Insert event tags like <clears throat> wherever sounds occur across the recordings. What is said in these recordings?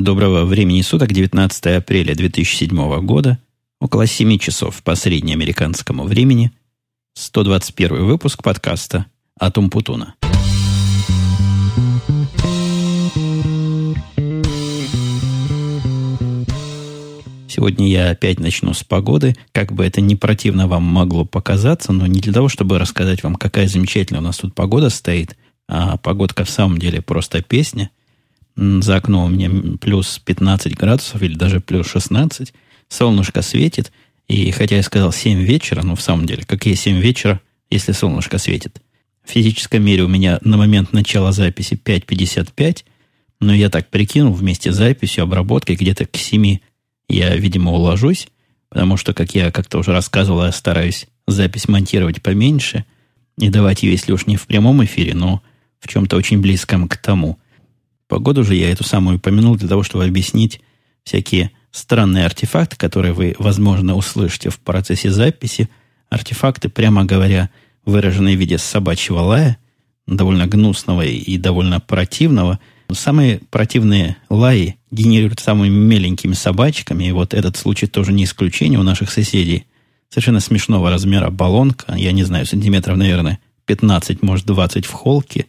Доброго времени суток, 19 апреля 2007 года, около 7 часов по среднеамериканскому времени, 121 выпуск подкаста «Атум Путуна». Сегодня я опять начну с погоды. Как бы это не противно вам могло показаться, но не для того, чтобы рассказать вам, какая замечательная у нас тут погода стоит, а погодка в самом деле просто песня – за окном у меня плюс 15 градусов или даже плюс 16. Солнышко светит. И хотя я сказал 7 вечера, но в самом деле, какие 7 вечера, если солнышко светит? В физическом мире у меня на момент начала записи 5.55, но я так прикинул вместе с записью, обработкой, где-то к 7 я, видимо, уложусь, потому что, как я как-то уже рассказывал, я стараюсь запись монтировать поменьше и давать ее, если уж не в прямом эфире, но в чем-то очень близком к тому – Погоду же я эту самую упомянул для того, чтобы объяснить всякие странные артефакты, которые вы, возможно, услышите в процессе записи. Артефакты, прямо говоря, выраженные в виде собачьего лая, довольно гнусного и довольно противного. Самые противные лаи генерируют самыми меленькими собачками, и вот этот случай тоже не исключение у наших соседей. Совершенно смешного размера баллонка, я не знаю, сантиметров, наверное, 15, может, 20 в холке.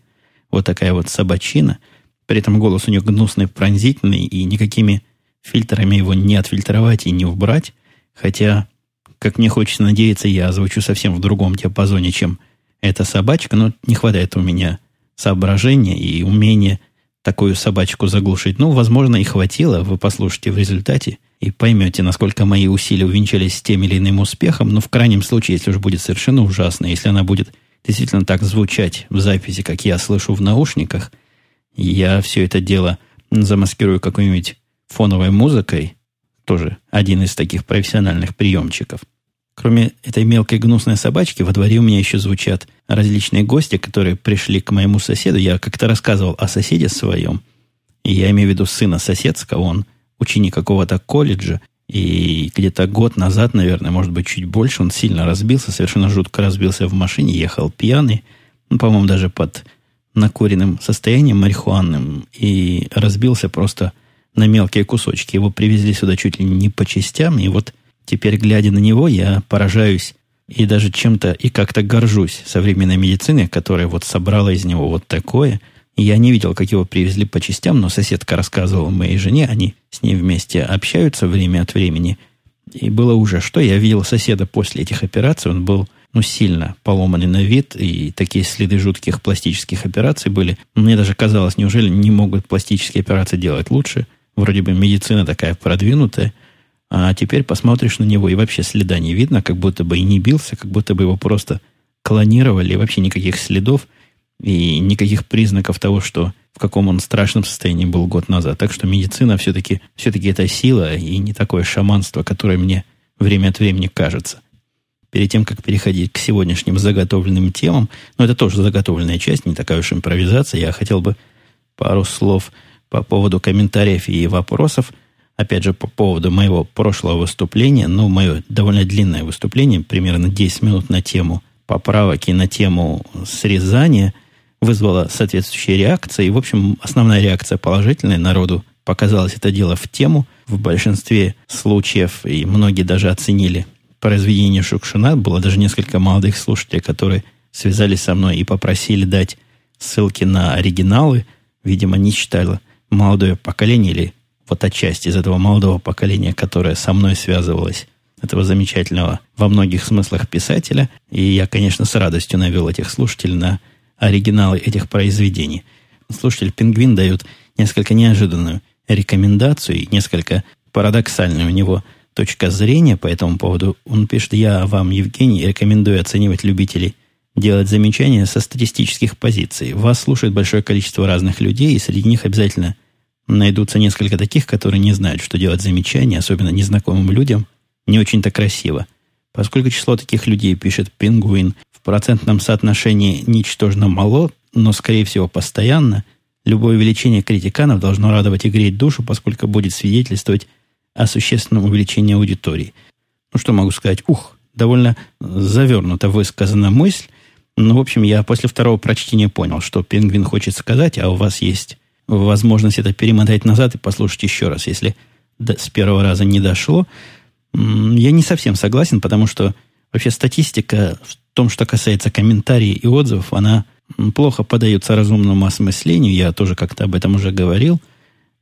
Вот такая вот собачина – при этом голос у нее гнусный, пронзительный, и никакими фильтрами его не отфильтровать и не убрать. Хотя, как мне хочется надеяться, я озвучу совсем в другом диапазоне, чем эта собачка, но не хватает у меня соображения и умения такую собачку заглушить. Ну, возможно, и хватило, вы послушайте в результате и поймете, насколько мои усилия увенчались тем или иным успехом. Но в крайнем случае, если уж будет совершенно ужасно, если она будет действительно так звучать в записи, как я слышу в наушниках, я все это дело замаскирую какой-нибудь фоновой музыкой, тоже один из таких профессиональных приемчиков. Кроме этой мелкой гнусной собачки, во дворе у меня еще звучат различные гости, которые пришли к моему соседу. Я как-то рассказывал о соседе своем, и я имею в виду сына соседского, он ученик какого-то колледжа, и где-то год назад, наверное, может быть, чуть больше, он сильно разбился, совершенно жутко разбился в машине, ехал пьяный, ну, по-моему, даже под накуренным состоянием марихуанным и разбился просто на мелкие кусочки. Его привезли сюда чуть ли не по частям, и вот теперь, глядя на него, я поражаюсь и даже чем-то и как-то горжусь современной медициной, которая вот собрала из него вот такое. Я не видел, как его привезли по частям, но соседка рассказывала моей жене, они с ней вместе общаются время от времени. И было уже что, я видел соседа после этих операций, он был ну, сильно поломанный на вид, и такие следы жутких пластических операций были. Мне даже казалось, неужели не могут пластические операции делать лучше? Вроде бы медицина такая продвинутая, а теперь посмотришь на него, и вообще следа не видно, как будто бы и не бился, как будто бы его просто клонировали, и вообще никаких следов, и никаких признаков того, что в каком он страшном состоянии был год назад. Так что медицина все-таки все это сила, и не такое шаманство, которое мне время от времени кажется – перед тем, как переходить к сегодняшним заготовленным темам, но это тоже заготовленная часть, не такая уж импровизация, я хотел бы пару слов по поводу комментариев и вопросов. Опять же, по поводу моего прошлого выступления, ну, мое довольно длинное выступление, примерно 10 минут на тему поправок и на тему срезания, вызвало соответствующие реакции. И, в общем, основная реакция положительная. Народу показалось это дело в тему в большинстве случаев, и многие даже оценили произведение Шукшина. Было даже несколько молодых слушателей, которые связались со мной и попросили дать ссылки на оригиналы. Видимо, не читало молодое поколение или вот отчасти из этого молодого поколения, которое со мной связывалось, этого замечательного во многих смыслах писателя. И я, конечно, с радостью навел этих слушателей на оригиналы этих произведений. Слушатель Пингвин дает несколько неожиданную рекомендацию и несколько парадоксальную у него – точка зрения по этому поводу. Он пишет, я вам, Евгений, рекомендую оценивать любителей делать замечания со статистических позиций. Вас слушает большое количество разных людей, и среди них обязательно найдутся несколько таких, которые не знают, что делать замечания, особенно незнакомым людям, не очень-то красиво. Поскольку число таких людей, пишет Пингуин, в процентном соотношении ничтожно мало, но, скорее всего, постоянно, любое увеличение критиканов должно радовать и греть душу, поскольку будет свидетельствовать о существенном увеличении аудитории. Ну, что могу сказать? Ух, довольно завернуто высказана мысль. Ну, в общем, я после второго прочтения понял, что Пингвин хочет сказать, а у вас есть возможность это перемотать назад и послушать еще раз, если с первого раза не дошло. Я не совсем согласен, потому что вообще статистика в том, что касается комментариев и отзывов, она плохо поддается разумному осмыслению. Я тоже как-то об этом уже говорил.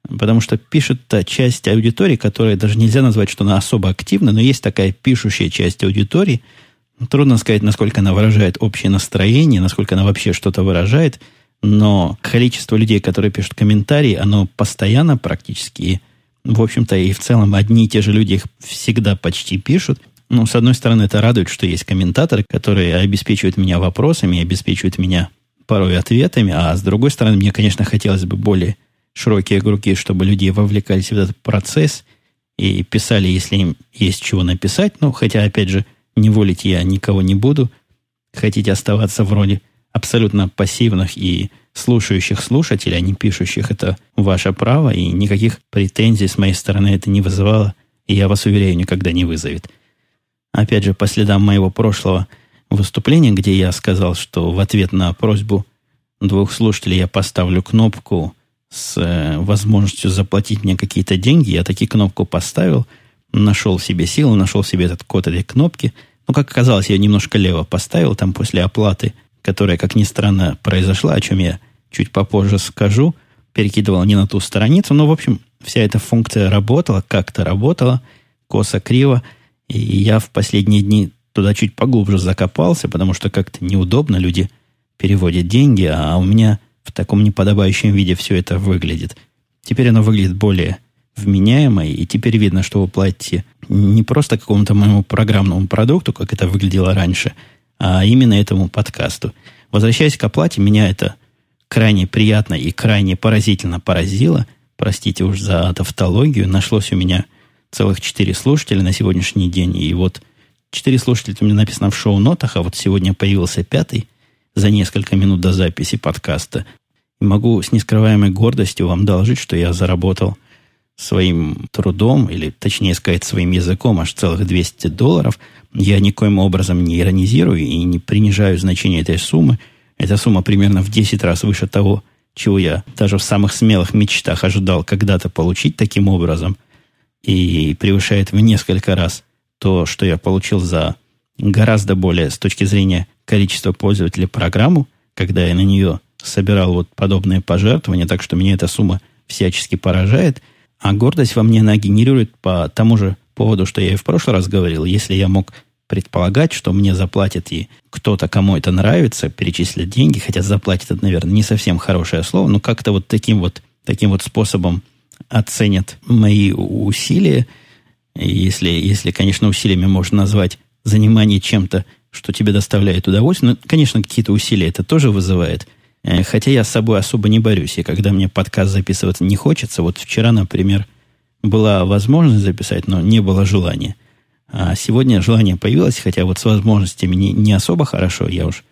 Потому что пишет та часть аудитории, которая даже нельзя назвать, что она особо активна, но есть такая пишущая часть аудитории. Трудно сказать, насколько она выражает общее настроение, насколько она вообще что-то выражает. Но количество людей, которые пишут комментарии, оно постоянно практически в общем-то, и в целом одни и те же люди их всегда почти пишут. Ну, с одной стороны, это радует, что есть комментаторы, которые обеспечивают меня вопросами, обеспечивают меня порой ответами, а с другой стороны, мне, конечно, хотелось бы более широкие круги, чтобы люди вовлекались в этот процесс и писали, если им есть чего написать. Ну, хотя, опять же, не волить я никого не буду. Хотите оставаться в роли абсолютно пассивных и слушающих слушателей, а не пишущих, это ваше право, и никаких претензий с моей стороны это не вызывало, и я вас уверяю, никогда не вызовет. Опять же, по следам моего прошлого выступления, где я сказал, что в ответ на просьбу двух слушателей я поставлю кнопку с э, возможностью заплатить мне какие-то деньги, я таки кнопку поставил, нашел себе силу, нашел себе этот код этой кнопки. Но, как оказалось, я немножко лево поставил, там после оплаты которая, как ни странно, произошла, о чем я чуть попозже скажу, перекидывал не на ту страницу, но, в общем, вся эта функция работала, как-то работала, косо-криво, и я в последние дни туда чуть поглубже закопался, потому что как-то неудобно, люди переводят деньги, а у меня в таком неподобающем виде все это выглядит. Теперь оно выглядит более вменяемо, и теперь видно, что вы платите не просто какому-то моему программному продукту, как это выглядело раньше, а именно этому подкасту. Возвращаясь к оплате, меня это крайне приятно и крайне поразительно поразило. Простите уж за тавтологию. Нашлось у меня целых четыре слушателя на сегодняшний день. И вот четыре слушателя у меня написано в шоу-нотах, а вот сегодня появился пятый за несколько минут до записи подкаста. Могу с нескрываемой гордостью вам доложить, что я заработал своим трудом, или точнее сказать, своим языком аж целых 200 долларов – я никоим образом не иронизирую и не принижаю значение этой суммы. Эта сумма примерно в 10 раз выше того, чего я даже в самых смелых мечтах ожидал когда-то получить таким образом, и превышает в несколько раз то, что я получил за гораздо более, с точки зрения количества пользователей программу, когда я на нее собирал вот подобные пожертвования, так что меня эта сумма всячески поражает, а гордость во мне она генерирует по тому же поводу, что я и в прошлый раз говорил, если я мог предполагать, что мне заплатят и кто-то, кому это нравится, перечислят деньги, хотя заплатит это, наверное, не совсем хорошее слово, но как-то вот таким вот, таким вот способом оценят мои усилия, если, если, конечно, усилиями можно назвать занимание чем-то, что тебе доставляет удовольствие. Ну, конечно, какие-то усилия это тоже вызывает. Э, хотя я с собой особо не борюсь. И когда мне подкаст записываться не хочется, вот вчера, например, была возможность записать, но не было желания. А сегодня желание появилось, хотя вот с возможностями не, не особо хорошо. Я уж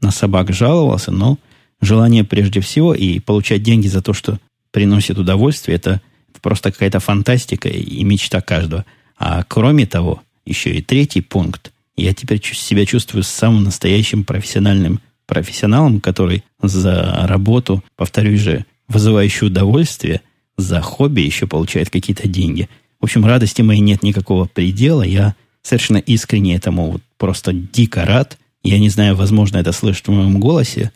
на собак жаловался, но желание прежде всего и получать деньги за то, что приносит удовольствие, это, просто какая-то фантастика и мечта каждого. А кроме того, еще и третий пункт. Я теперь себя чувствую самым настоящим профессиональным профессионалом, который за работу, повторюсь же, вызывающую удовольствие – за хобби еще получает какие-то деньги. В общем, радости моей нет никакого предела. Я совершенно искренне этому вот просто дико рад. Я не знаю, возможно, это слышит в моем голосе,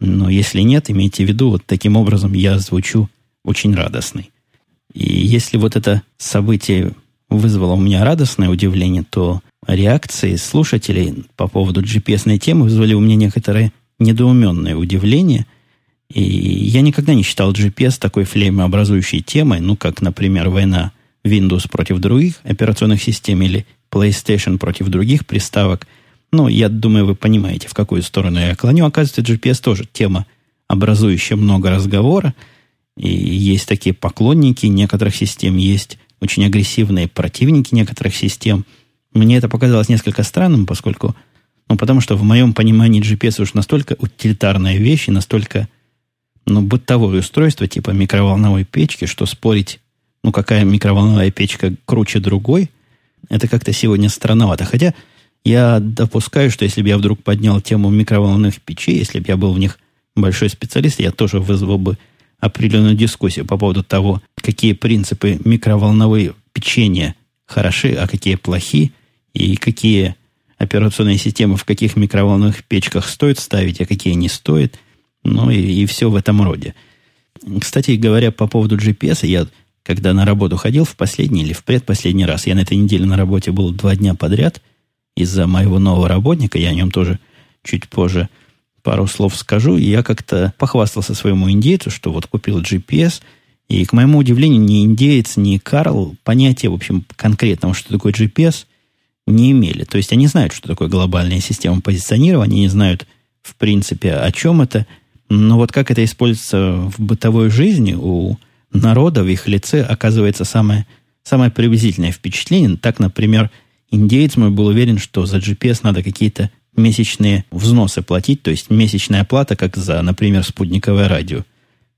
но если нет, имейте в виду, вот таким образом я звучу очень радостный. И если вот это событие вызвало у меня радостное удивление, то реакции слушателей по поводу GPS-ной темы вызвали у меня некоторое недоуменное удивление. И я никогда не считал GPS такой флеймообразующей темой, ну, как, например, война Windows против других операционных систем или PlayStation против других приставок. Ну, я думаю, вы понимаете, в какую сторону я клоню. Оказывается, GPS тоже тема, образующая много разговора. И есть такие поклонники некоторых систем, есть очень агрессивные противники некоторых систем. Мне это показалось несколько странным, поскольку, ну, потому что в моем понимании GPS уж настолько утилитарная вещь и настолько ну, бытовое устройство типа микроволновой печки, что спорить, ну, какая микроволновая печка круче другой, это как-то сегодня странновато. Хотя я допускаю, что если бы я вдруг поднял тему микроволновых печей, если бы я был в них большой специалист, я тоже вызвал бы определенную дискуссию по поводу того, какие принципы микроволновые печенья хороши, а какие плохи, и какие операционные системы в каких микроволновых печках стоит ставить, а какие не стоит. Ну и, и все в этом роде. Кстати говоря, по поводу GPS, я когда на работу ходил в последний или в предпоследний раз, я на этой неделе на работе был два дня подряд из-за моего нового работника, я о нем тоже чуть позже пару слов скажу, и я как-то похвастался своему индейцу, что вот купил GPS, и, к моему удивлению, ни индеец, ни Карл понятия, в общем, конкретного, что такое GPS, не имели. То есть они знают, что такое глобальная система позиционирования, они знают, в принципе, о чем это, но вот как это используется в бытовой жизни у народа в их лице оказывается самое, самое приблизительное впечатление. Так, например, индеец мой был уверен, что за GPS надо какие-то месячные взносы платить, то есть месячная оплата, как за, например, спутниковое радио.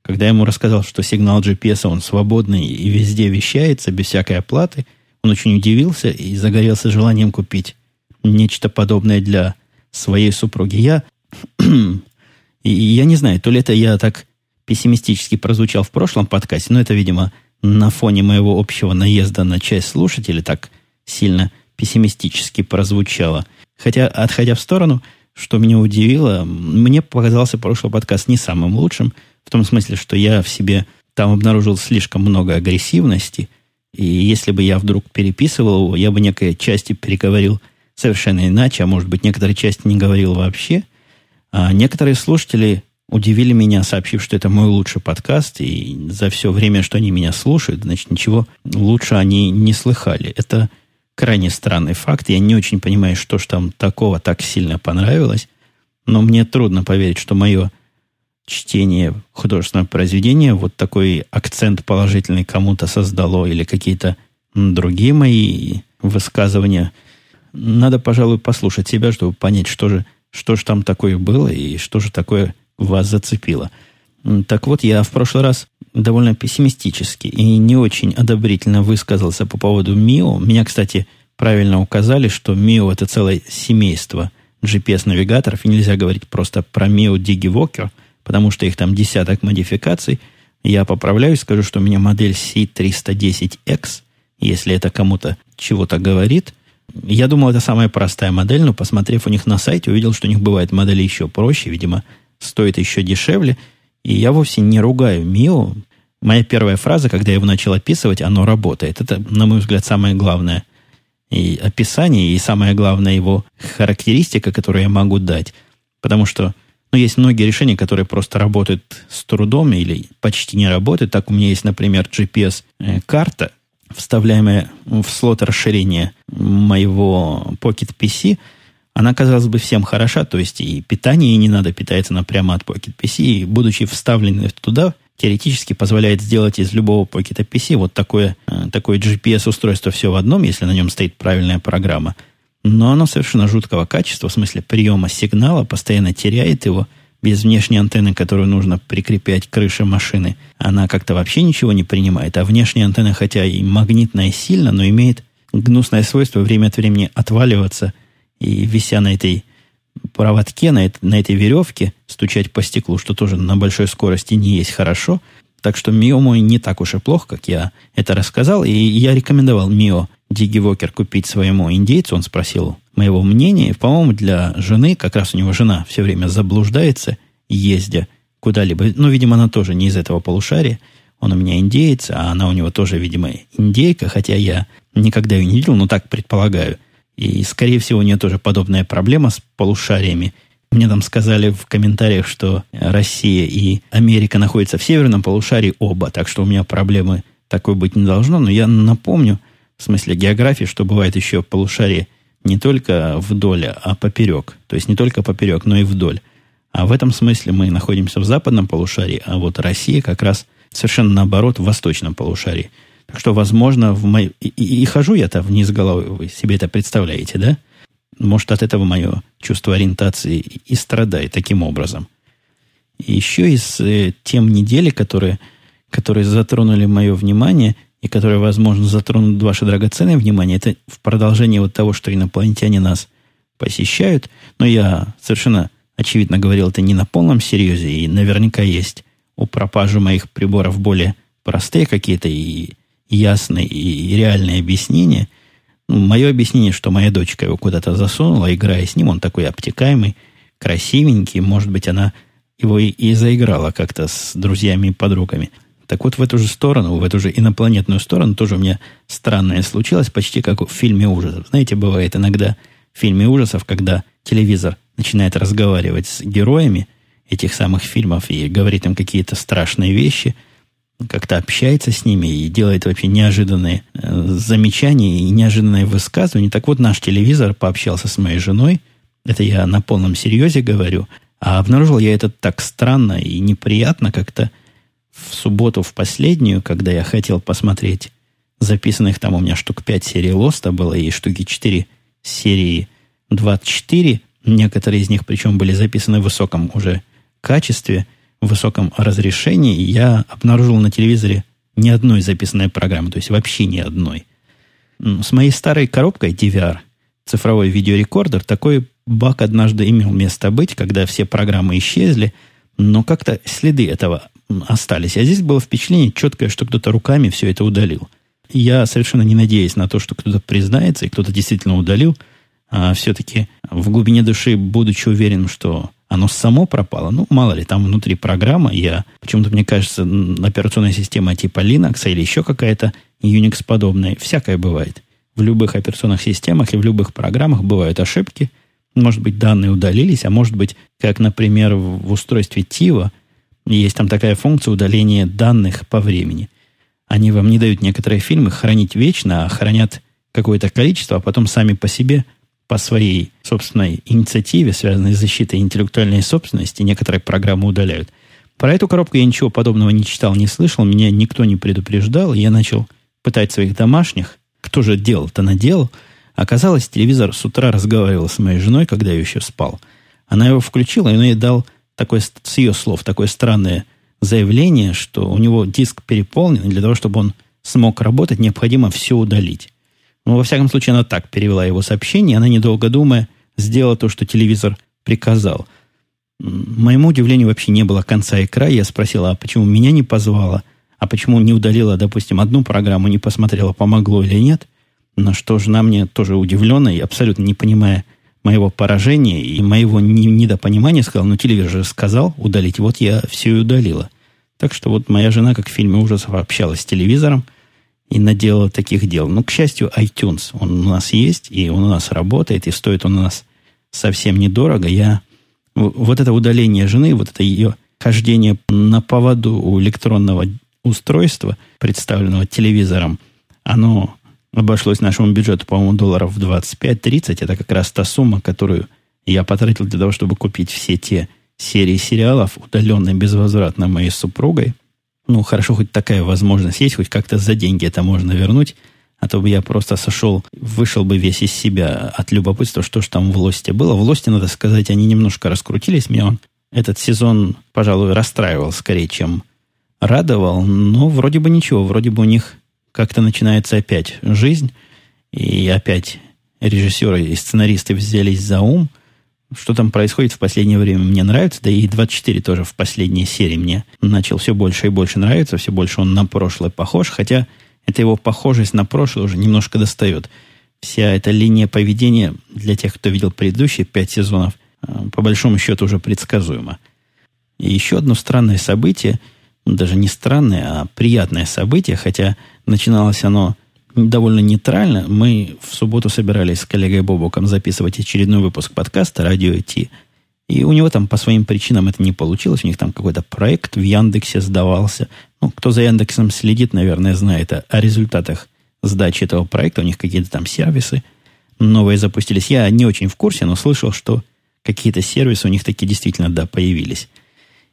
Когда я ему рассказал, что сигнал GPS, он свободный и везде вещается, без всякой оплаты, он очень удивился и загорелся желанием купить нечто подобное для своей супруги. Я, <clears throat> и я не знаю, то ли это я так пессимистически прозвучал в прошлом подкасте, но это, видимо, на фоне моего общего наезда на часть слушателей так сильно пессимистически прозвучало. Хотя, отходя в сторону, что меня удивило, мне показался прошлый подкаст не самым лучшим, в том смысле, что я в себе там обнаружил слишком много агрессивности, и если бы я вдруг переписывал его, я бы некой части переговорил совершенно иначе, а может быть, некоторые части не говорил вообще. А некоторые слушатели удивили меня, сообщив, что это мой лучший подкаст, и за все время, что они меня слушают, значит, ничего лучше они не слыхали. Это крайне странный факт. Я не очень понимаю, что ж там такого так сильно понравилось, но мне трудно поверить, что мое чтение художественного произведения вот такой акцент положительный кому-то создало или какие-то другие мои высказывания. Надо, пожалуй, послушать себя, чтобы понять, что же, что же там такое было и что же такое вас зацепило. Так вот, я в прошлый раз довольно пессимистически и не очень одобрительно высказался по поводу МИО. Меня, кстати, правильно указали, что МИО это целое семейство GPS-навигаторов, и нельзя говорить просто про МИО DigiWalker, потому что их там десяток модификаций. Я поправляюсь, скажу, что у меня модель C310X, если это кому-то чего-то говорит. Я думал, это самая простая модель, но посмотрев у них на сайте, увидел, что у них бывают модели еще проще, видимо, стоит еще дешевле. И я вовсе не ругаю МИО. Моя первая фраза, когда я его начал описывать, оно работает. Это, на мой взгляд, самое главное и описание, и самая главная его характеристика, которую я могу дать. Потому что ну, есть многие решения, которые просто работают с трудом или почти не работают. Так у меня есть, например, GPS-карта, вставляемая в слот расширения моего Pocket PC – она, казалось бы, всем хороша, то есть и питание ей не надо, питается она прямо от Pocket PC, и будучи вставленной туда, теоретически позволяет сделать из любого Pocket PC вот такое, э, такое GPS-устройство все в одном, если на нем стоит правильная программа. Но оно совершенно жуткого качества, в смысле приема сигнала, постоянно теряет его, без внешней антенны, которую нужно прикреплять к крыше машины, она как-то вообще ничего не принимает. А внешняя антенна, хотя и магнитная сильно, но имеет гнусное свойство время от времени отваливаться – и вися на этой проводке, на, это, на этой веревке, стучать по стеклу, что тоже на большой скорости не есть хорошо. Так что Мио мой не так уж и плохо, как я это рассказал. И я рекомендовал Мио Дигивокер купить своему индейцу. Он спросил моего мнения. По-моему, для жены, как раз у него жена все время заблуждается, ездя куда-либо. Ну, видимо, она тоже не из этого полушария. Он у меня индеец, а она у него тоже, видимо, индейка, хотя я никогда ее не видел, но так предполагаю. И, скорее всего, у нее тоже подобная проблема с полушариями. Мне там сказали в комментариях, что Россия и Америка находятся в северном полушарии оба, так что у меня проблемы такой быть не должно. Но я напомню, в смысле географии, что бывает еще полушарие не только вдоль, а поперек. То есть не только поперек, но и вдоль. А в этом смысле мы находимся в западном полушарии, а вот Россия как раз совершенно наоборот в восточном полушарии – так что, возможно, в мой... и, и, и хожу я-то вниз головой, вы себе это представляете, да? Может, от этого мое чувство ориентации и страдает таким образом. Еще из э, тем недели, которые, которые затронули мое внимание, и которые, возможно, затронут ваше драгоценное внимание, это в продолжении вот того, что инопланетяне нас посещают. Но я совершенно очевидно говорил это не на полном серьезе, и наверняка есть у пропажи моих приборов более простые какие-то и ясные и реальные объяснения. Ну, мое объяснение, что моя дочка его куда-то засунула, играя с ним, он такой обтекаемый, красивенький, может быть, она его и, и заиграла как-то с друзьями и подругами. Так вот, в эту же сторону, в эту же инопланетную сторону тоже у меня странное случилось, почти как в фильме ужасов. Знаете, бывает иногда в фильме ужасов, когда телевизор начинает разговаривать с героями этих самых фильмов и говорит им какие-то страшные вещи, как-то общается с ними и делает вообще неожиданные э, замечания и неожиданные высказывания. Так вот, наш телевизор пообщался с моей женой, это я на полном серьезе говорю, а обнаружил я это так странно и неприятно как-то в субботу, в последнюю, когда я хотел посмотреть записанных там у меня штук 5 серий Лоста было и штуки 4 серии 24. Некоторые из них, причем, были записаны в высоком уже качестве, в высоком разрешении. Я обнаружил на телевизоре ни одной записанной программы, то есть вообще ни одной. С моей старой коробкой DVR, цифровой видеорекордер, такой баг однажды имел место быть, когда все программы исчезли, но как-то следы этого остались. А здесь было впечатление четкое, что кто-то руками все это удалил. Я совершенно не надеюсь на то, что кто-то признается и кто-то действительно удалил, а все-таки в глубине души, будучи уверен, что оно само пропало, ну, мало ли, там внутри программа, я, почему-то мне кажется, операционная система типа Linux или еще какая-то Unix подобная, всякое бывает. В любых операционных системах и в любых программах бывают ошибки. Может быть, данные удалились, а может быть, как, например, в устройстве TIVA, есть там такая функция удаления данных по времени. Они вам не дают некоторые фильмы хранить вечно, а хранят какое-то количество, а потом сами по себе, по своей собственной инициативе, связанной с защитой интеллектуальной собственности, некоторые программы удаляют. Про эту коробку я ничего подобного не читал, не слышал, меня никто не предупреждал, я начал пытать своих домашних, кто же делал-то наделал. Оказалось, телевизор с утра разговаривал с моей женой, когда я еще спал. Она его включила, и он ей дал такое, с ее слов, такое странное заявление, что у него диск переполнен, и для того, чтобы он смог работать, необходимо все удалить. Ну, во всяком случае, она так перевела его сообщение, она, недолго думая, сделала то, что телевизор приказал. Моему удивлению вообще не было конца и края. Я спросила, а почему меня не позвала? А почему не удалила, допустим, одну программу, не посмотрела, помогло или нет? На что жена мне тоже удивленно и абсолютно не понимая, моего поражения и моего недопонимания сказал, ну, телевизор же сказал удалить, вот я все и удалила. Так что вот моя жена, как в фильме ужасов, общалась с телевизором и наделала таких дел. Но, к счастью, iTunes, он у нас есть, и он у нас работает, и стоит он у нас совсем недорого. Я вот это удаление жены, вот это ее хождение на поводу у электронного устройства, представленного телевизором, оно обошлось нашему бюджету, по-моему, долларов 25-30. Это как раз та сумма, которую я потратил для того, чтобы купить все те серии сериалов, удаленные безвозвратно моей супругой. Ну, хорошо, хоть такая возможность есть, хоть как-то за деньги это можно вернуть. А то бы я просто сошел, вышел бы весь из себя от любопытства, что ж там в Лосте было. В Лосте, надо сказать, они немножко раскрутились. Меня он этот сезон, пожалуй, расстраивал скорее, чем радовал. Но вроде бы ничего, вроде бы у них как-то начинается опять жизнь, и опять режиссеры и сценаристы взялись за ум. Что там происходит в последнее время, мне нравится, да и 24 тоже в последней серии мне начал все больше и больше нравиться, все больше он на прошлое похож, хотя эта его похожесть на прошлое уже немножко достает. Вся эта линия поведения для тех, кто видел предыдущие пять сезонов, э, по большому счету уже предсказуема. И еще одно странное событие – даже не странное, а приятное событие, хотя начиналось оно довольно нейтрально. Мы в субботу собирались с коллегой Бобоком записывать очередной выпуск подкаста «Радио IT». И у него там по своим причинам это не получилось. У них там какой-то проект в Яндексе сдавался. Ну, кто за Яндексом следит, наверное, знает о, о результатах сдачи этого проекта. У них какие-то там сервисы новые запустились. Я не очень в курсе, но слышал, что какие-то сервисы у них такие действительно, да, появились.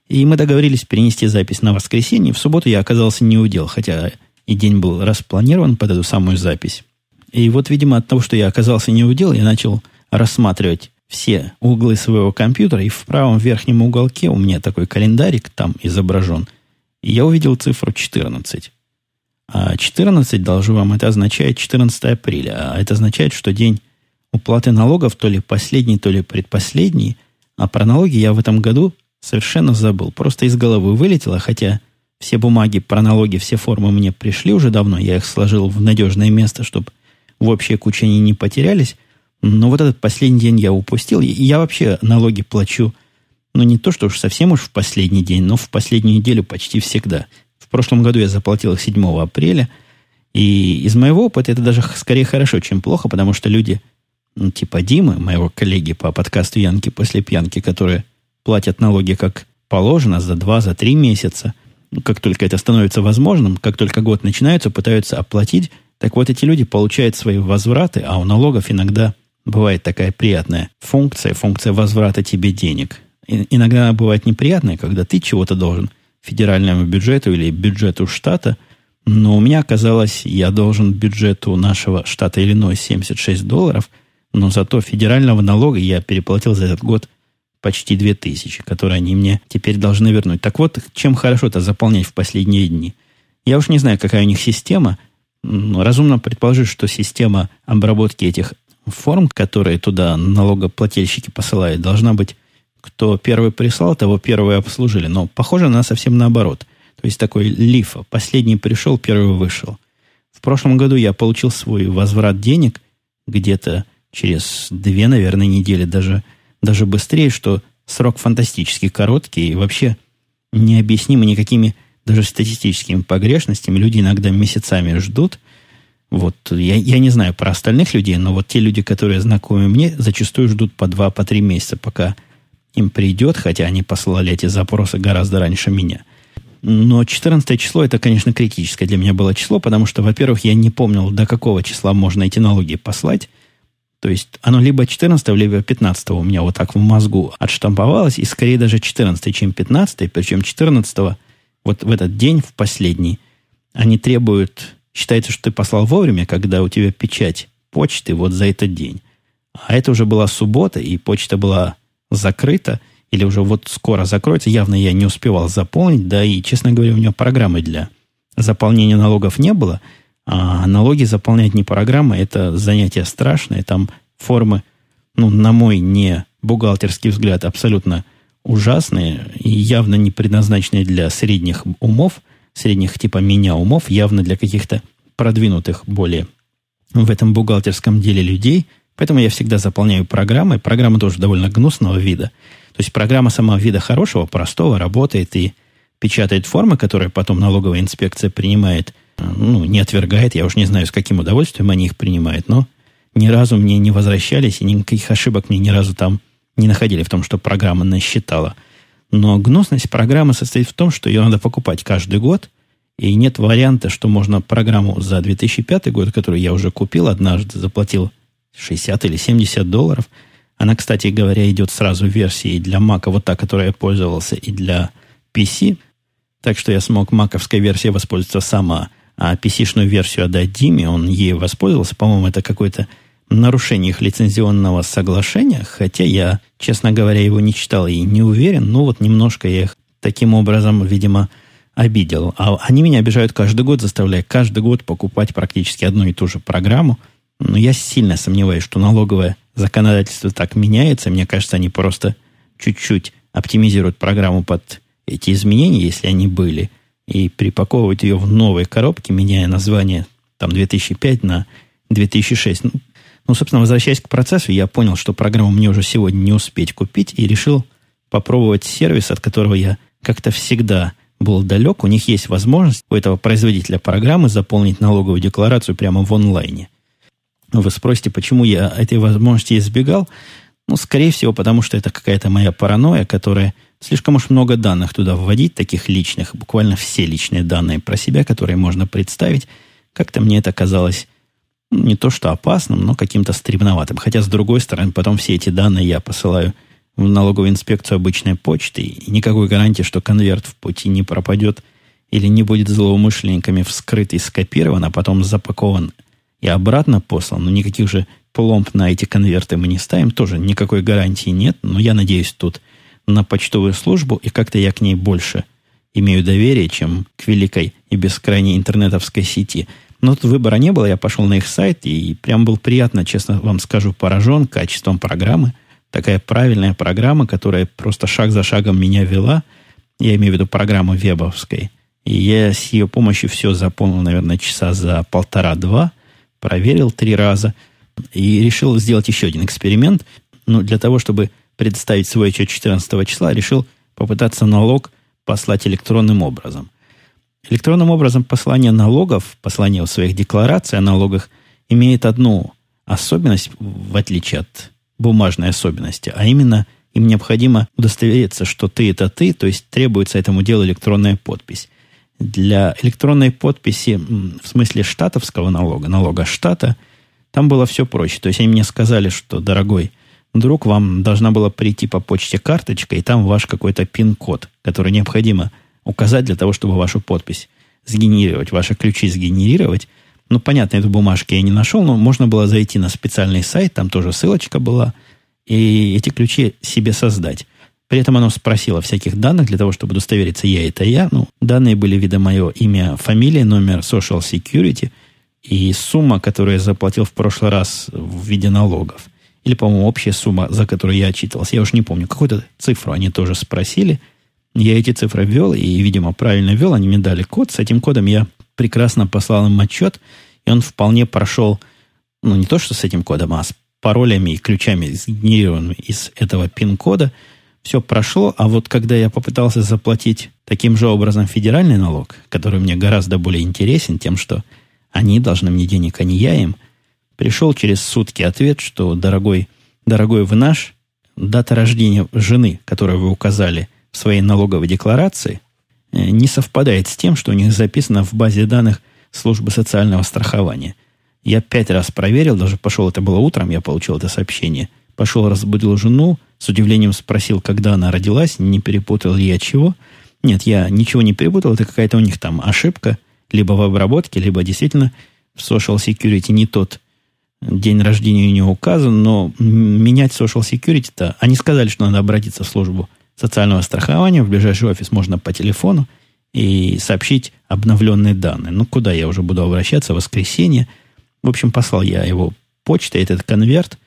И мы договорились перенести запись на воскресенье. В субботу я оказался не удел, хотя и день был распланирован под эту самую запись. И вот, видимо, от того, что я оказался не удел, я начал рассматривать все углы своего компьютера, и в правом верхнем уголке у меня такой календарик там изображен, и я увидел цифру 14. А 14, должу вам, это означает 14 апреля, а это означает, что день уплаты налогов то ли последний, то ли предпоследний, а про налоги я в этом году Совершенно забыл. Просто из головы вылетело, хотя все бумаги про налоги, все формы мне пришли уже давно. Я их сложил в надежное место, чтобы в общей куче они не потерялись. Но вот этот последний день я упустил. И я вообще налоги плачу, ну, не то, что уж совсем уж в последний день, но в последнюю неделю почти всегда. В прошлом году я заплатил их 7 апреля. И из моего опыта это даже скорее хорошо, чем плохо, потому что люди, ну, типа Димы, моего коллеги по подкасту Янки после пьянки, которые платят налоги как положено за два, за три месяца. Как только это становится возможным, как только год начинается, пытаются оплатить. Так вот, эти люди получают свои возвраты, а у налогов иногда бывает такая приятная функция, функция возврата тебе денег. И, иногда она бывает неприятная, когда ты чего-то должен федеральному бюджету или бюджету штата, но у меня оказалось, я должен бюджету нашего штата Иллинойс 76 долларов, но зато федерального налога я переплатил за этот год почти 2000, которые они мне теперь должны вернуть. Так вот, чем хорошо это заполнять в последние дни? Я уж не знаю, какая у них система. Разумно предположить, что система обработки этих форм, которые туда налогоплательщики посылают, должна быть, кто первый прислал, того первого обслужили. Но похоже она совсем наоборот. То есть такой лифа. Последний пришел, первый вышел. В прошлом году я получил свой возврат денег где-то через две, наверное, недели, даже даже быстрее, что срок фантастически короткий и вообще необъяснимо никакими даже статистическими погрешностями. Люди иногда месяцами ждут. Вот я, я не знаю про остальных людей, но вот те люди, которые знакомы мне, зачастую ждут по два, по три месяца, пока им придет, хотя они послали эти запросы гораздо раньше меня. Но 14 число это, конечно, критическое для меня было число, потому что, во-первых, я не помнил, до какого числа можно эти налоги послать. То есть оно либо 14, либо 15 у меня вот так в мозгу отштамповалось, и скорее даже 14, чем 15, причем 14 вот в этот день, в последний, они требуют, считается, что ты послал вовремя, когда у тебя печать почты вот за этот день. А это уже была суббота, и почта была закрыта, или уже вот скоро закроется. Явно я не успевал заполнить, да и, честно говоря, у меня программы для заполнения налогов не было – а налоги заполнять не программы, это занятие страшное. Там формы, ну, на мой не бухгалтерский взгляд, абсолютно ужасные и явно не предназначенные для средних умов, средних типа меня умов, явно для каких-то продвинутых более в этом бухгалтерском деле людей. Поэтому я всегда заполняю программы. Программа тоже довольно гнусного вида. То есть программа сама вида хорошего, простого, работает и печатает формы, которые потом налоговая инспекция принимает ну, не отвергает, я уж не знаю, с каким удовольствием они их принимают, но ни разу мне не возвращались, и никаких ошибок мне ни разу там не находили в том, что программа насчитала. Но гнусность программы состоит в том, что ее надо покупать каждый год, и нет варианта, что можно программу за 2005 год, которую я уже купил однажды, заплатил 60 или 70 долларов. Она, кстати говоря, идет сразу в версии для Mac, вот та, которой я пользовался, и для PC. Так что я смог маковской версией воспользоваться сама PC-шную версию отдать Диме, он ей воспользовался. По-моему, это какое-то нарушение их лицензионного соглашения, хотя я, честно говоря, его не читал и не уверен, но вот немножко я их таким образом, видимо, обидел. А они меня обижают каждый год, заставляя каждый год покупать практически одну и ту же программу. Но я сильно сомневаюсь, что налоговое законодательство так меняется. Мне кажется, они просто чуть-чуть оптимизируют программу под эти изменения, если они были – и припаковывать ее в новые коробки, меняя название там 2005 на 2006. Ну, ну, собственно, возвращаясь к процессу, я понял, что программу мне уже сегодня не успеть купить, и решил попробовать сервис, от которого я как-то всегда был далек. У них есть возможность у этого производителя программы заполнить налоговую декларацию прямо в онлайне. Вы спросите, почему я этой возможности избегал? Ну, скорее всего, потому что это какая-то моя паранойя, которая Слишком уж много данных туда вводить, таких личных, буквально все личные данные про себя, которые можно представить. Как-то мне это казалось ну, не то что опасным, но каким-то стремноватым. Хотя, с другой стороны, потом все эти данные я посылаю в налоговую инспекцию обычной почты, и никакой гарантии, что конверт в пути не пропадет или не будет злоумышленниками вскрыт и скопирован, а потом запакован и обратно послан. Но никаких же пломб на эти конверты мы не ставим. Тоже никакой гарантии нет, но я надеюсь, тут – на почтовую службу, и как-то я к ней больше имею доверие, чем к великой и бескрайней интернетовской сети. Но тут выбора не было, я пошел на их сайт, и прям был приятно, честно вам скажу, поражен качеством программы. такая правильная программа, которая просто шаг за шагом меня вела. Я имею в виду программу вебовской. И я с ее помощью все заполнил, наверное, часа за полтора-два. Проверил три раза. И решил сделать еще один эксперимент. Ну, для того, чтобы представить свой отчет 14 числа, решил попытаться налог послать электронным образом. Электронным образом послание налогов, послание в своих деклараций о налогах имеет одну особенность, в отличие от бумажной особенности, а именно им необходимо удостовериться, что ты это ты, то есть требуется этому делу электронная подпись. Для электронной подписи, в смысле штатовского налога, налога штата, там было все проще. То есть они мне сказали, что, дорогой друг, вам должна была прийти по почте карточка, и там ваш какой-то пин-код, который необходимо указать для того, чтобы вашу подпись сгенерировать, ваши ключи сгенерировать. Ну, понятно, эту бумажку я не нашел, но можно было зайти на специальный сайт, там тоже ссылочка была, и эти ключи себе создать. При этом оно спросило всяких данных для того, чтобы удостовериться, я это я. Ну, данные были вида мое имя, фамилия, номер Social Security и сумма, которую я заплатил в прошлый раз в виде налогов. Или, по-моему, общая сумма, за которую я отчитывался. Я уж не помню. Какую-то цифру они тоже спросили. Я эти цифры ввел, и, видимо, правильно ввел. Они мне дали код. С этим кодом я прекрасно послал им отчет, и он вполне прошел, ну, не то, что с этим кодом, а с паролями и ключами, сгенерированными из этого пин-кода, все прошло, а вот когда я попытался заплатить таким же образом федеральный налог, который мне гораздо более интересен тем, что они должны мне денег, а не я им, пришел через сутки ответ, что, дорогой, дорогой вы наш, дата рождения жены, которую вы указали в своей налоговой декларации, э, не совпадает с тем, что у них записано в базе данных службы социального страхования. Я пять раз проверил, даже пошел, это было утром, я получил это сообщение. Пошел, разбудил жену, с удивлением спросил, когда она родилась, не перепутал ли я чего. Нет, я ничего не перепутал, это какая-то у них там ошибка, либо в обработке, либо действительно в Social Security не тот день рождения не указан, но менять Social Security-то, они сказали, что надо обратиться в службу социального страхования, в ближайший офис можно по телефону и сообщить обновленные данные. Ну, куда я уже буду обращаться? В воскресенье. В общем, послал я его почтой, этот конверт,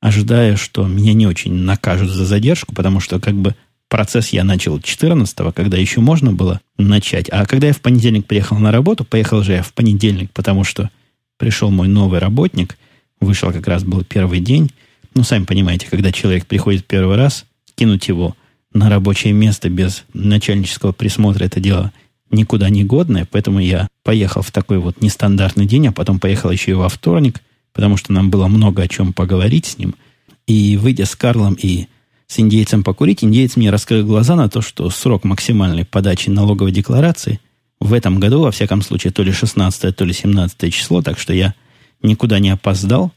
ожидая, что меня не очень накажут за задержку, потому что как бы процесс я начал 14-го, когда еще можно было начать. А когда я в понедельник приехал на работу, поехал же я в понедельник, потому что пришел мой новый работник, вышел как раз был первый день. Ну, сами понимаете, когда человек приходит первый раз, кинуть его на рабочее место без начальнического присмотра это дело никуда не годное, поэтому я поехал в такой вот нестандартный день, а потом поехал еще и во вторник, потому что нам было много о чем поговорить с ним. И выйдя с Карлом и с индейцем покурить, индейец мне раскрыл глаза на то, что срок максимальной подачи налоговой декларации в этом году, во всяком случае, то ли 16, то ли 17 число, так что я никуда не опоздал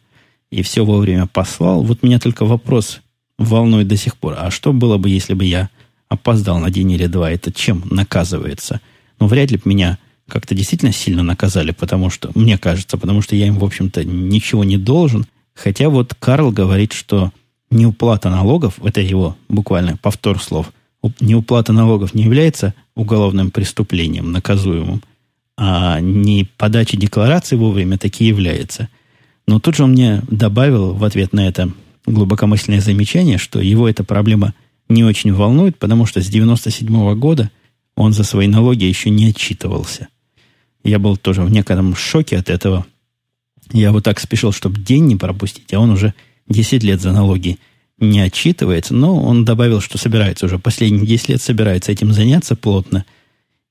и все вовремя послал. Вот меня только вопрос волнует до сих пор. А что было бы, если бы я опоздал на день или два? Это чем наказывается? Ну, вряд ли бы меня как-то действительно сильно наказали, потому что, мне кажется, потому что я им, в общем-то, ничего не должен. Хотя вот Карл говорит, что неуплата налогов, это его буквально повтор слов, неуплата налогов не является уголовным преступлением, наказуемым, а не подача декларации вовремя таки является. Но тут же он мне добавил в ответ на это глубокомысленное замечание, что его эта проблема не очень волнует, потому что с 97 -го года он за свои налоги еще не отчитывался. Я был тоже в некотором шоке от этого. Я вот так спешил, чтобы день не пропустить, а он уже 10 лет за налоги не отчитывается, но он добавил, что собирается уже последние 10 лет собирается этим заняться плотно.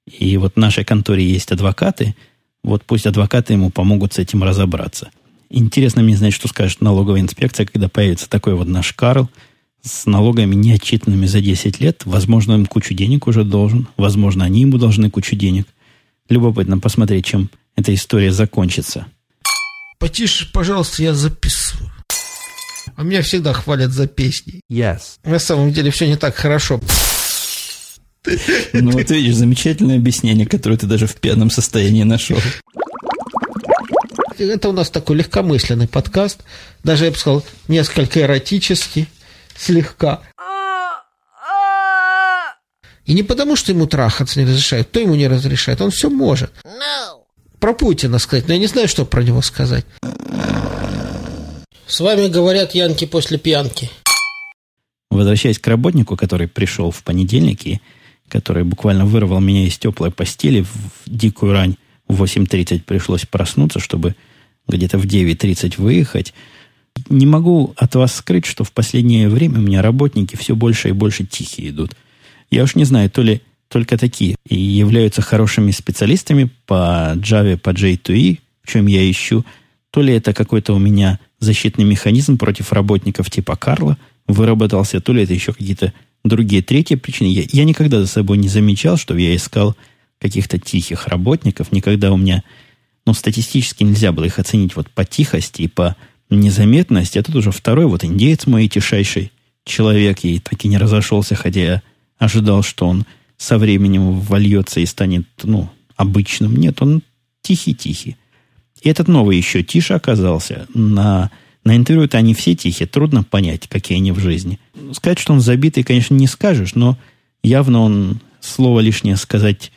И вот в нашей конторе есть адвокаты, вот пусть адвокаты ему помогут с этим разобраться – Интересно мне знать, что скажет налоговая инспекция, когда появится такой вот наш Карл с налогами неотчитанными за 10 лет. Возможно, им кучу денег уже должен. Возможно, они ему должны кучу денег. Любопытно посмотреть, чем эта история закончится. Потише, пожалуйста, я записываю. А меня всегда хвалят за песни. Yes. На самом деле все не так хорошо. Ну вот видишь, замечательное объяснение, которое ты даже в пьяном состоянии нашел это у нас такой легкомысленный подкаст, даже, я бы сказал, несколько эротический, слегка. И не потому, что ему трахаться не разрешают, кто ему не разрешает, он все может. No. Про Путина сказать, но я не знаю, что про него сказать. С вами говорят Янки после пьянки. Возвращаясь к работнику, который пришел в понедельник и который буквально вырвал меня из теплой постели в дикую рань, в 8.30 пришлось проснуться, чтобы где-то в 9.30 выехать. Не могу от вас скрыть, что в последнее время у меня работники все больше и больше тихие идут. Я уж не знаю, то ли только такие и являются хорошими специалистами по Java, по J2E, в чем я ищу, то ли это какой-то у меня защитный механизм против работников типа Карла – выработался, то ли это еще какие-то другие третьи причины. Я, я никогда за собой не замечал, чтобы я искал каких-то тихих работников. Никогда у меня, ну, статистически нельзя было их оценить вот по тихости и по незаметности. А тут уже второй, вот индеец мой тишайший человек, и так и не разошелся, хотя я ожидал, что он со временем вольется и станет, ну, обычным. Нет, он тихий-тихий. И этот новый еще тише оказался на на интервью-то они все тихие, трудно понять, какие они в жизни. Сказать, что он забитый, конечно, не скажешь, но явно он слово лишнее сказать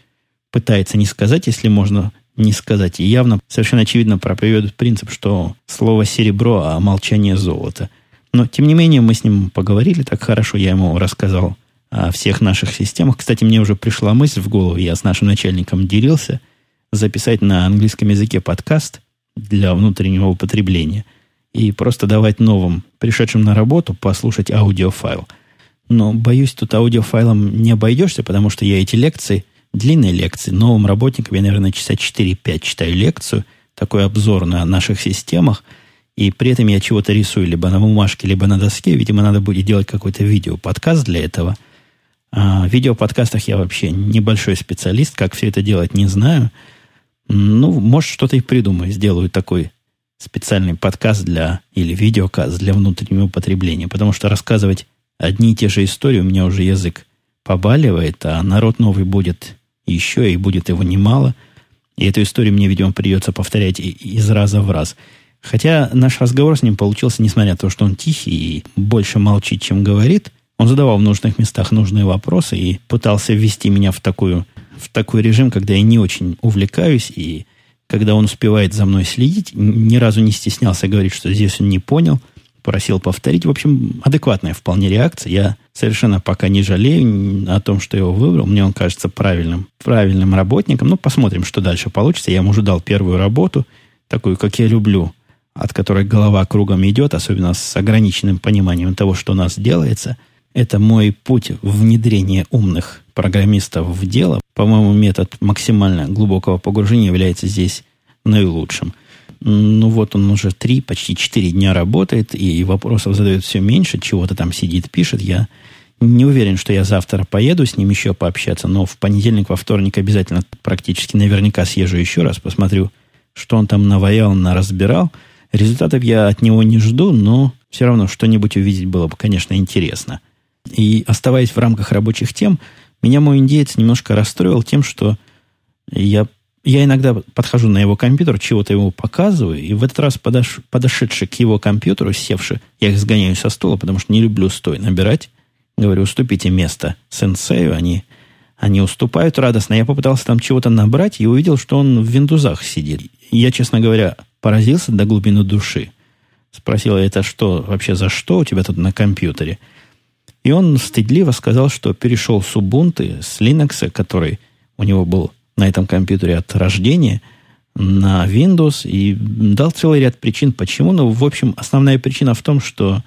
пытается не сказать, если можно не сказать. И явно, совершенно очевидно, проповедует принцип, что слово серебро, а молчание золото. Но, тем не менее, мы с ним поговорили так хорошо, я ему рассказал о всех наших системах. Кстати, мне уже пришла мысль в голову, я с нашим начальником делился, записать на английском языке подкаст для внутреннего употребления – и просто давать новым, пришедшим на работу, послушать аудиофайл. Но, боюсь, тут аудиофайлом не обойдешься, потому что я эти лекции, длинные лекции, новым работникам, я, наверное, часа 4-5 читаю лекцию, такой обзор на наших системах, и при этом я чего-то рисую либо на бумажке, либо на доске. Видимо, надо будет делать какой-то видео-подкаст для этого. А в видеоподкастах я вообще небольшой специалист, как все это делать, не знаю. Ну, может, что-то и придумаю, сделаю такой специальный подкаст для, или видеокаст для внутреннего употребления, потому что рассказывать одни и те же истории у меня уже язык побаливает, а народ новый будет еще, и будет его немало. И эту историю мне, видимо, придется повторять из раза в раз. Хотя наш разговор с ним получился, несмотря на то, что он тихий и больше молчит, чем говорит, он задавал в нужных местах нужные вопросы и пытался ввести меня в, такую, в такой режим, когда я не очень увлекаюсь и когда он успевает за мной следить, ни разу не стеснялся говорить, что здесь он не понял, просил повторить. В общем, адекватная вполне реакция. Я совершенно пока не жалею о том, что его выбрал. Мне он кажется правильным, правильным работником. Ну, посмотрим, что дальше получится. Я ему уже дал первую работу, такую, как я люблю, от которой голова кругом идет, особенно с ограниченным пониманием того, что у нас делается. Это мой путь внедрения умных программистов в дело. По-моему, метод максимально глубокого погружения является здесь наилучшим. Ну вот он уже три, почти четыре дня работает, и вопросов задает все меньше, чего-то там сидит, пишет. Я не уверен, что я завтра поеду с ним еще пообщаться, но в понедельник, во вторник обязательно практически наверняка съезжу еще раз, посмотрю, что он там наваял, наразбирал. Результатов я от него не жду, но все равно что-нибудь увидеть было бы, конечно, интересно. И оставаясь в рамках рабочих тем, меня мой индеец немножко расстроил тем, что я, я иногда подхожу на его компьютер, чего-то ему показываю, и в этот раз подош, подошедший к его компьютеру, севший, я их сгоняю со стула, потому что не люблю стой набирать. Говорю, уступите место сенсею, они, они уступают радостно. Я попытался там чего-то набрать и увидел, что он в виндузах сидит. Я, честно говоря, поразился до глубины души. Спросил, это что, вообще за что у тебя тут на компьютере? И он стыдливо сказал, что перешел с Ubuntu, с Linux, который у него был на этом компьютере от рождения, на Windows, и дал целый ряд причин, почему. Но, в общем, основная причина в том, что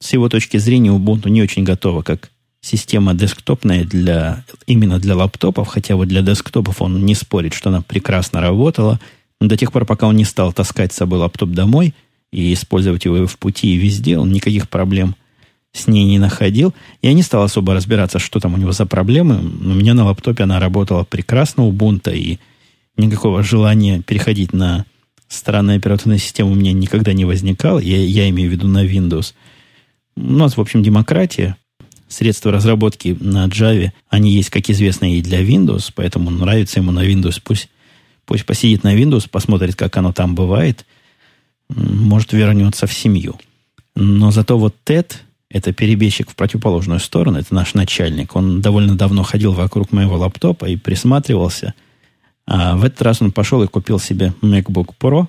с его точки зрения Ubuntu не очень готова как система десктопная для, именно для лаптопов, хотя вот для десктопов он не спорит, что она прекрасно работала, до тех пор, пока он не стал таскать с собой лаптоп домой и использовать его в пути и везде, он никаких проблем с ней не находил. Я не стал особо разбираться, что там у него за проблемы. У меня на лаптопе она работала прекрасно, Ubuntu, и никакого желания переходить на странную операционную систему у меня никогда не возникало. Я, я имею в виду на Windows. У нас, в общем, демократия. Средства разработки на Java, они есть, как известно, и для Windows, поэтому нравится ему на Windows. Пусть, пусть посидит на Windows, посмотрит, как оно там бывает. Может, вернется в семью. Но зато вот TED, это перебежчик в противоположную сторону, это наш начальник. Он довольно давно ходил вокруг моего лаптопа и присматривался. А в этот раз он пошел и купил себе MacBook Pro.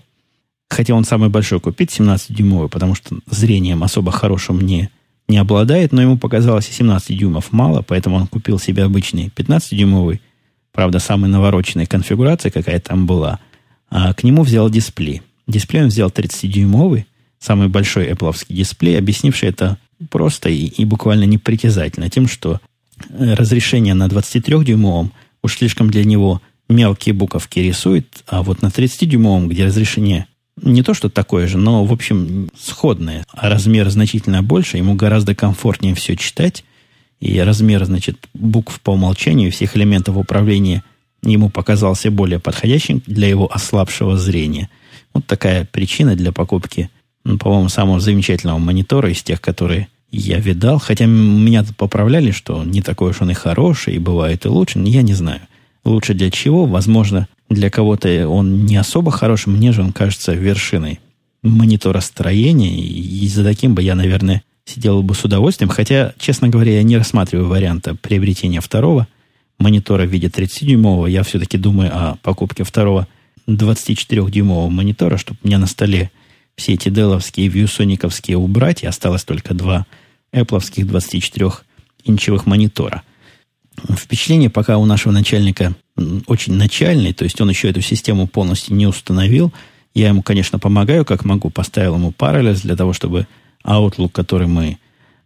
Хотя он самый большой купить, 17-дюймовый, потому что зрением особо хорошим не, не обладает, но ему показалось 17 дюймов мало, поэтому он купил себе обычный 15-дюймовый, правда, самой навороченной конфигурации, какая там была, а к нему взял дисплей. Дисплей он взял 30-дюймовый, самый большой Apple дисплей, объяснивший это просто и, и буквально непритязательно тем, что э, разрешение на 23-дюймовом уж слишком для него мелкие буковки рисует, а вот на 30-дюймовом, где разрешение не то, что такое же, но, в общем, сходное, а размер значительно больше, ему гораздо комфортнее все читать, и размер, значит, букв по умолчанию всех элементов управления ему показался более подходящим для его ослабшего зрения. Вот такая причина для покупки, ну, по-моему, самого замечательного монитора из тех, которые я видал. Хотя меня поправляли, что не такой уж он и хороший, и бывает и лучше, я не знаю. Лучше для чего? Возможно, для кого-то он не особо хороший, мне же он кажется вершиной мониторостроения, и за таким бы я, наверное, сидел бы с удовольствием. Хотя, честно говоря, я не рассматриваю варианта приобретения второго монитора в виде 30-дюймового. Я все-таки думаю о покупке второго 24-дюймового монитора, чтобы у меня на столе все эти деловские, вьюсониковские убрать, и осталось только два Apple 24-инчевых монитора – Впечатление пока у нашего начальника очень начальный, то есть он еще эту систему полностью не установил. Я ему, конечно, помогаю, как могу. Поставил ему параллель для того, чтобы Outlook, который мы,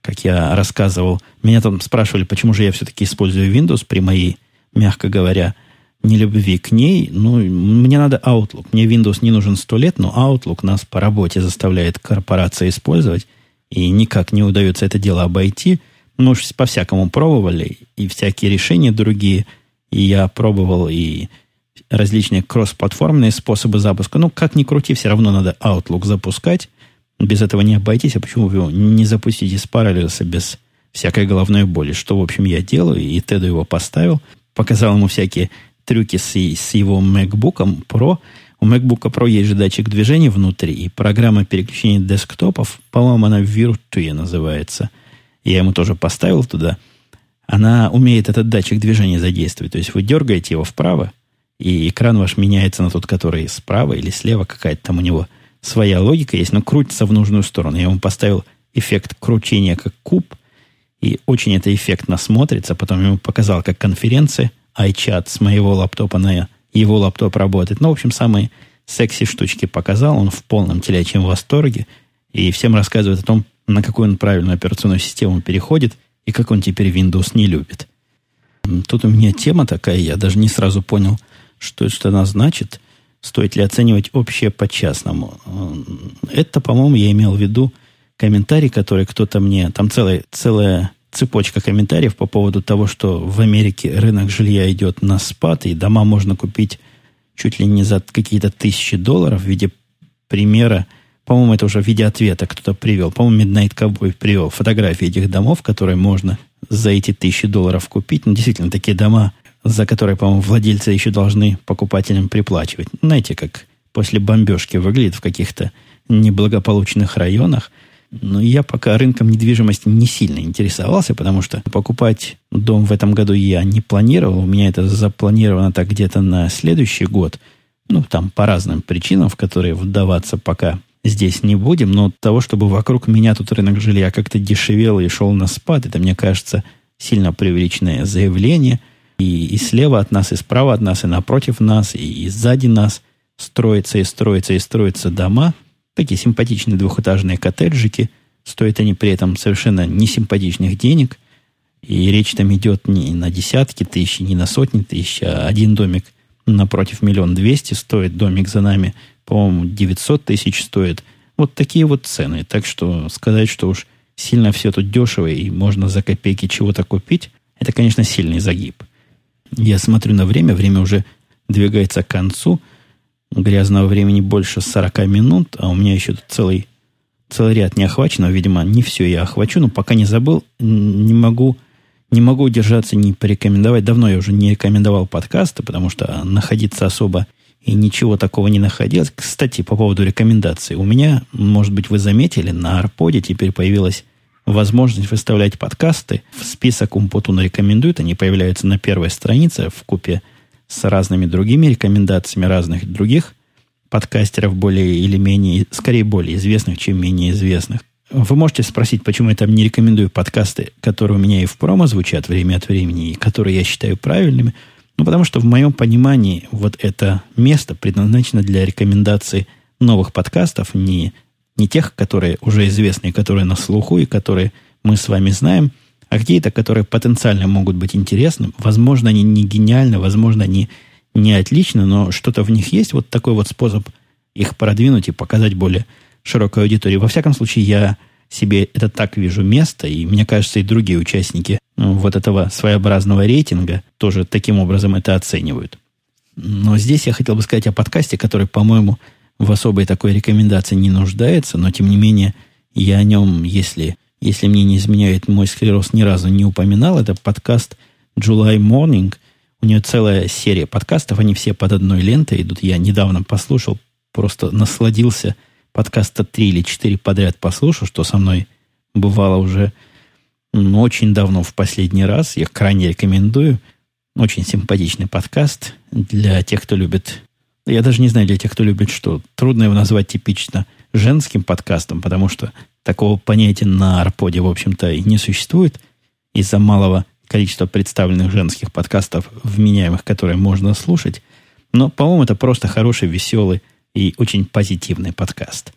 как я рассказывал, меня там спрашивали, почему же я все-таки использую Windows при моей, мягко говоря, нелюбви к ней. Ну, мне надо Outlook. Мне Windows не нужен сто лет, но Outlook нас по работе заставляет корпорация использовать, и никак не удается это дело обойти – мы уж по-всякому пробовали, и всякие решения другие. И я пробовал и различные кроссплатформенные способы запуска. Ну, как ни крути, все равно надо Outlook запускать. Без этого не обойтись. А почему вы не запустите из параллеса без всякой головной боли? Что, в общем, я делаю. И Теду его поставил. Показал ему всякие трюки с, с его MacBook Pro. У MacBook Pro есть же датчик движения внутри. И программа переключения десктопов, по-моему, она Virtue называется – я ему тоже поставил туда, она умеет этот датчик движения задействовать. То есть вы дергаете его вправо, и экран ваш меняется на тот, который справа или слева, какая-то там у него своя логика есть, но крутится в нужную сторону. Я ему поставил эффект кручения как куб, и очень это эффектно смотрится. Потом ему показал, как конференция iChat с моего лаптопа на его лаптоп работает. Ну, в общем, самые секси штучки показал. Он в полном телячьем восторге. И всем рассказывает о том, на какую он правильную операционную систему переходит и как он теперь Windows не любит. Тут у меня тема такая, я даже не сразу понял, что это она значит. Стоит ли оценивать общее по-частному? Это, по-моему, я имел в виду комментарий, который кто-то мне... Там целая, целая цепочка комментариев по поводу того, что в Америке рынок жилья идет на спад, и дома можно купить чуть ли не за какие-то тысячи долларов в виде примера по-моему, это уже в виде ответа кто-то привел. По-моему, Midnight Cowboy привел фотографии этих домов, которые можно за эти тысячи долларов купить. Ну, действительно, такие дома, за которые, по-моему, владельцы еще должны покупателям приплачивать. Знаете, как после бомбежки выглядит в каких-то неблагополучных районах. Но я пока рынком недвижимости не сильно интересовался, потому что покупать дом в этом году я не планировал. У меня это запланировано так где-то на следующий год. Ну, там по разным причинам, в которые вдаваться пока здесь не будем, но того, чтобы вокруг меня тут рынок жилья как-то дешевел и шел на спад, это, мне кажется, сильно преувеличенное заявление. И, и слева от нас, и справа от нас, и напротив нас, и, и сзади нас строятся и строятся и строятся дома. Такие симпатичные двухэтажные коттеджики. Стоят они при этом совершенно несимпатичных денег. И речь там идет не на десятки тысяч, не на сотни тысяч, а один домик напротив миллион двести стоит домик за нами по-моему, 900 тысяч стоит. Вот такие вот цены. Так что сказать, что уж сильно все тут дешево и можно за копейки чего-то купить, это, конечно, сильный загиб. Я смотрю на время, время уже двигается к концу. Грязного времени больше 40 минут, а у меня еще тут целый, целый ряд не охвачено. Видимо, не все я охвачу, но пока не забыл, не могу, не могу удержаться, не порекомендовать. Давно я уже не рекомендовал подкасты, потому что находиться особо и ничего такого не находилось. Кстати, по поводу рекомендаций. У меня, может быть, вы заметили, на Арподе теперь появилась возможность выставлять подкасты. В список Умпутун рекомендует. Они появляются на первой странице в купе с разными другими рекомендациями разных других подкастеров, более или менее, скорее более известных, чем менее известных. Вы можете спросить, почему я там не рекомендую подкасты, которые у меня и в промо звучат время от времени, и которые я считаю правильными. Ну, потому что в моем понимании вот это место предназначено для рекомендации новых подкастов, не, не тех, которые уже известны, которые на слуху и которые мы с вами знаем, а какие-то, которые потенциально могут быть интересны. Возможно, они не гениальны, возможно, они не отличны, но что-то в них есть. Вот такой вот способ их продвинуть и показать более широкой аудитории. Во всяком случае, я себе это так вижу место, и мне кажется, и другие участники ну, вот этого своеобразного рейтинга тоже таким образом это оценивают. Но здесь я хотел бы сказать о подкасте, который, по-моему, в особой такой рекомендации не нуждается, но тем не менее я о нем, если, если мне не изменяет мой склероз, ни разу не упоминал. Это подкаст July Morning. У нее целая серия подкастов, они все под одной лентой идут. Я недавно послушал, просто насладился – подкаста три или четыре подряд послушал, что со мной бывало уже ну, очень давно в последний раз. Я крайне рекомендую. Очень симпатичный подкаст для тех, кто любит... Я даже не знаю, для тех, кто любит что. Трудно его назвать типично женским подкастом, потому что такого понятия на Арподе, в общем-то, и не существует из-за малого количества представленных женских подкастов, вменяемых, которые можно слушать. Но, по-моему, это просто хороший, веселый и очень позитивный подкаст.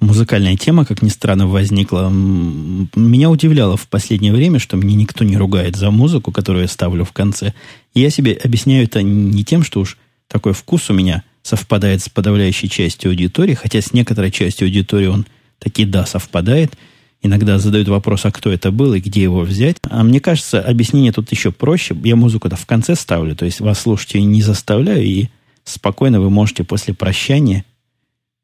Музыкальная тема, как ни странно, возникла. Меня удивляло в последнее время, что мне никто не ругает за музыку, которую я ставлю в конце. И я себе объясняю это не тем, что уж такой вкус у меня совпадает с подавляющей частью аудитории, хотя с некоторой частью аудитории он таки да, совпадает. Иногда задают вопрос, а кто это был и где его взять. А мне кажется, объяснение тут еще проще. Я музыку-то в конце ставлю, то есть вас слушать не заставляю, и спокойно вы можете после прощания,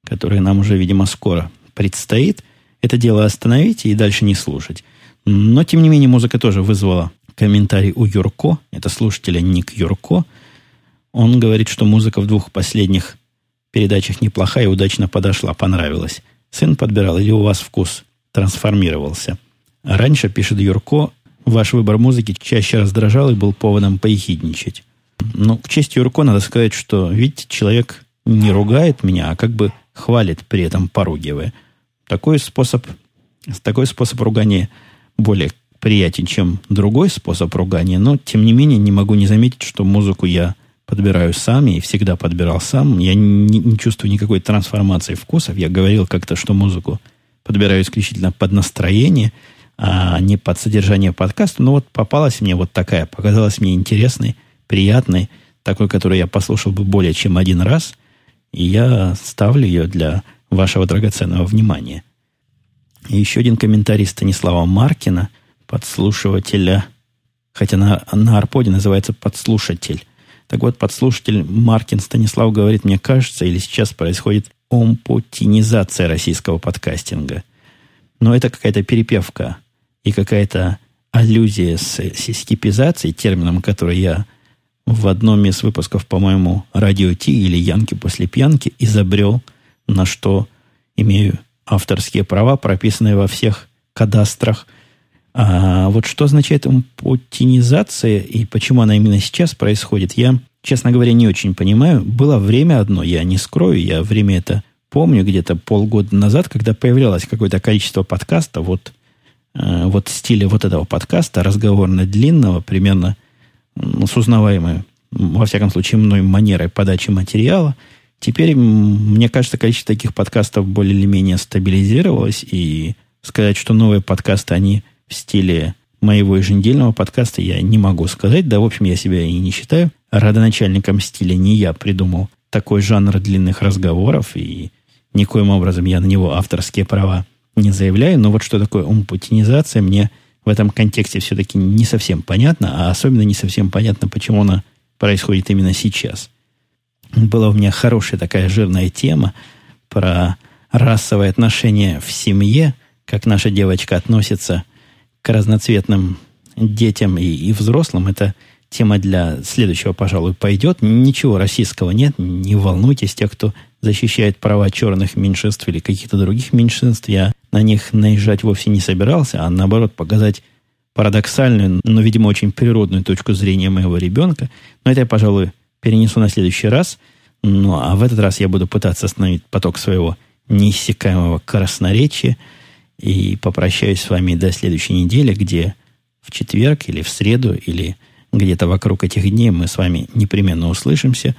которое нам уже, видимо, скоро предстоит, это дело остановить и дальше не слушать. Но, тем не менее, музыка тоже вызвала комментарий у Юрко, это слушателя Ник Юрко. Он говорит, что музыка в двух последних передачах неплохая и удачно подошла, понравилась. Сын подбирал или у вас вкус трансформировался? раньше, пишет Юрко, ваш выбор музыки чаще раздражал и был поводом поехидничать. Ну, к чести Юрко надо сказать, что, видите, человек не ругает меня, а как бы хвалит при этом поругивая. Такой способ, такой способ ругания более приятен, чем другой способ ругания, но, тем не менее, не могу не заметить, что музыку я подбираю сам и всегда подбирал сам. Я не, не чувствую никакой трансформации вкусов. Я говорил как-то, что музыку подбираю исключительно под настроение, а не под содержание подкаста. Но вот попалась мне вот такая, показалась мне интересной – приятной, такой, которую я послушал бы более чем один раз, и я ставлю ее для вашего драгоценного внимания. И еще один комментарий Станислава Маркина, подслушивателя, хотя на, на Арподе называется подслушатель. Так вот, подслушатель Маркин Станислав говорит, мне кажется, или сейчас происходит омпутинизация российского подкастинга. Но это какая-то перепевка и какая-то аллюзия с сискипизацией, термином, который я в одном из выпусков, по-моему, радио Ти или Янки после пьянки изобрел, на что имею авторские права, прописанные во всех кадастрах. А вот что означает путинизация и почему она именно сейчас происходит, я, честно говоря, не очень понимаю. Было время одно, я не скрою, я время это помню где-то полгода назад, когда появлялось какое-то количество подкастов, вот, э, вот в стиле вот этого подкаста, разговорно-длинного, примерно – с узнаваемой, во всяком случае, мной манерой подачи материала. Теперь, мне кажется, количество таких подкастов более или менее стабилизировалось, и сказать, что новые подкасты, они в стиле моего еженедельного подкаста, я не могу сказать. Да, в общем, я себя и не считаю родоначальником стиля. Не я придумал такой жанр длинных разговоров, и никоим образом я на него авторские права не заявляю. Но вот что такое умпутинизация, мне в этом контексте все-таки не совсем понятно, а особенно не совсем понятно, почему она происходит именно сейчас. Была у меня хорошая такая жирная тема про расовые отношения в семье, как наша девочка относится к разноцветным детям и, и взрослым. Это тема для следующего, пожалуй, пойдет. Ничего российского нет, не волнуйтесь, те, кто защищает права черных меньшинств или каких-то других меньшинств. Я на них наезжать вовсе не собирался, а наоборот показать парадоксальную, но, видимо, очень природную точку зрения моего ребенка. Но это я, пожалуй, перенесу на следующий раз. Ну, а в этот раз я буду пытаться остановить поток своего неиссякаемого красноречия. И попрощаюсь с вами до следующей недели, где в четверг или в среду или где-то вокруг этих дней мы с вами непременно услышимся.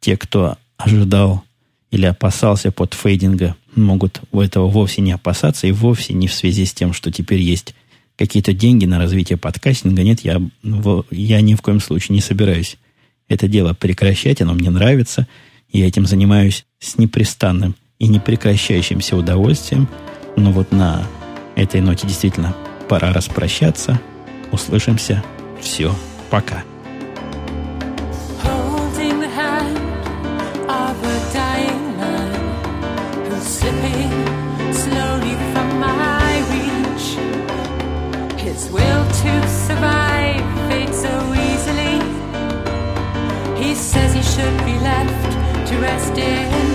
Те, кто ожидал или опасался под фейдинга, могут у этого вовсе не опасаться и вовсе не в связи с тем, что теперь есть какие-то деньги на развитие подкастинга. Нет, я, я ни в коем случае не собираюсь это дело прекращать, оно мне нравится. Я этим занимаюсь с непрестанным и непрекращающимся удовольствием. Ну вот на этой ноте действительно пора распрощаться. Услышимся. Все. Пока. Should be left to rest in.